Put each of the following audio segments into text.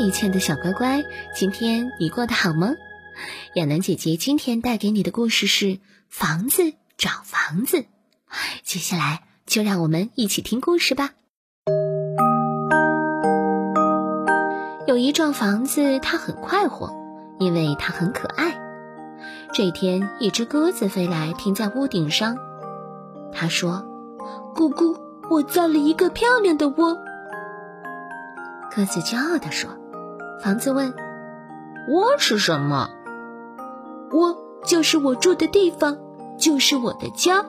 嗨，亲爱的小乖乖，今天你过得好吗？亚楠姐姐今天带给你的故事是《房子找房子》，接下来就让我们一起听故事吧。有一幢房子，它很快活，因为它很可爱。这天，一只鸽子飞来，停在屋顶上。它说：“咕咕，我造了一个漂亮的窝。”鸽子骄傲地说。房子问：“窝是什么？”窝就是我住的地方，就是我的家。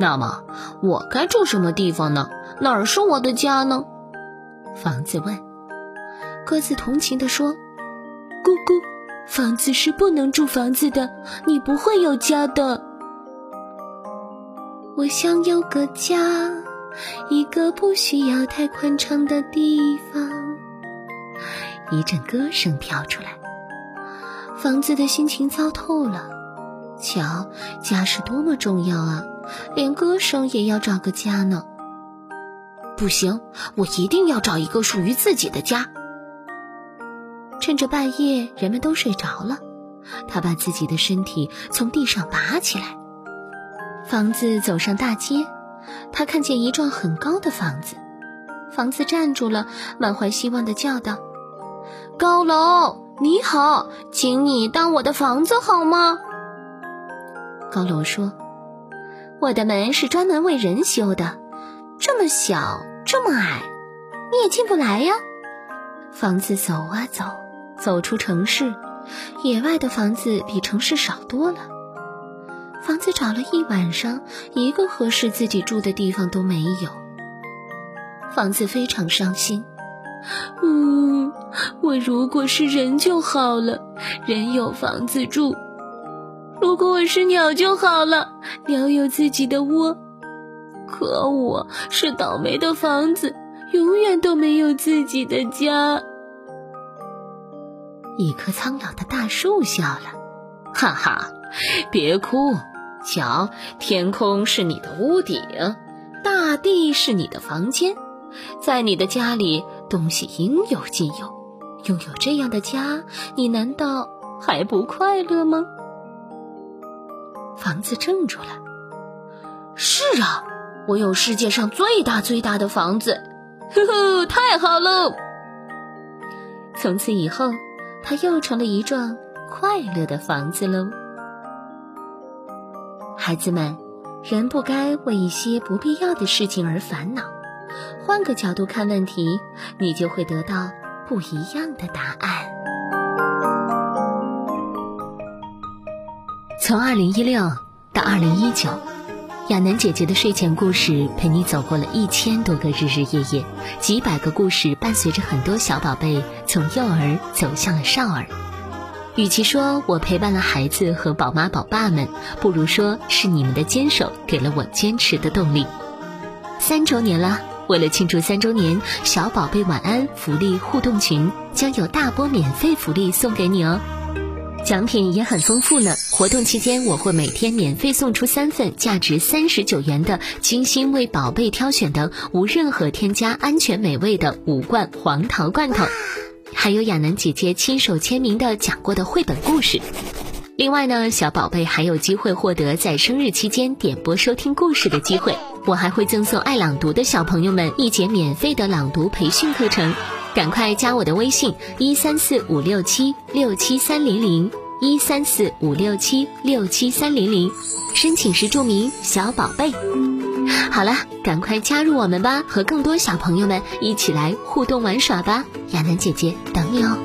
那么我该住什么地方呢？哪儿是我的家呢？房子问。鸽子同情地说：“咕咕，房子是不能住房子的，你不会有家的。我想有个家，一个不需要太宽敞的地方。”一阵歌声飘出来。房子的心情糟透了，瞧，家是多么重要啊！连歌声也要找个家呢。不行，我一定要找一个属于自己的家。趁着半夜人们都睡着了，他把自己的身体从地上拔起来。房子走上大街，他看见一幢很高的房子。房子站住了，满怀希望的叫道：“高楼！”你好，请你当我的房子好吗？高楼说：“我的门是专门为人修的，这么小，这么矮，你也进不来呀。”房子走啊走，走出城市，野外的房子比城市少多了。房子找了一晚上，一个合适自己住的地方都没有。房子非常伤心。嗯，我如果是人就好了，人有房子住；如果我是鸟就好了，鸟有自己的窝。可我是倒霉的房子，永远都没有自己的家。一棵苍老的大树笑了，哈哈，别哭，瞧，天空是你的屋顶，大地是你的房间，在你的家里。东西应有尽有，拥有这样的家，你难道还不快乐吗？房子怔住了。是啊，我有世界上最大最大的房子，呵呵，太好了。从此以后，它又成了一幢快乐的房子喽。孩子们，人不该为一些不必要的事情而烦恼。换个角度看问题，你就会得到不一样的答案。从二零一六到二零一九，亚楠姐姐的睡前故事陪你走过了一千多个日日夜夜，几百个故事伴随着很多小宝贝从幼儿走向了少儿。与其说我陪伴了孩子和宝妈宝爸们，不如说是你们的坚守给了我坚持的动力。三周年了。为了庆祝三周年，小宝贝晚安福利互动群将有大波免费福利送给你哦，奖品也很丰富呢。活动期间，我会每天免费送出三份价值三十九元的精心为宝贝挑选的无任何添加、安全美味的五罐黄桃罐头，还有亚楠姐姐亲手签名的讲过的绘本故事。另外呢，小宝贝还有机会获得在生日期间点播收听故事的机会。我还会赠送爱朗读的小朋友们一节免费的朗读培训课程。赶快加我的微信一三四五六七六七三零零一三四五六七六七三零零。申请时注明小宝贝。好了赶快加入我们吧和更多小朋友们一起来互动玩耍吧亚楠姐姐等你哦。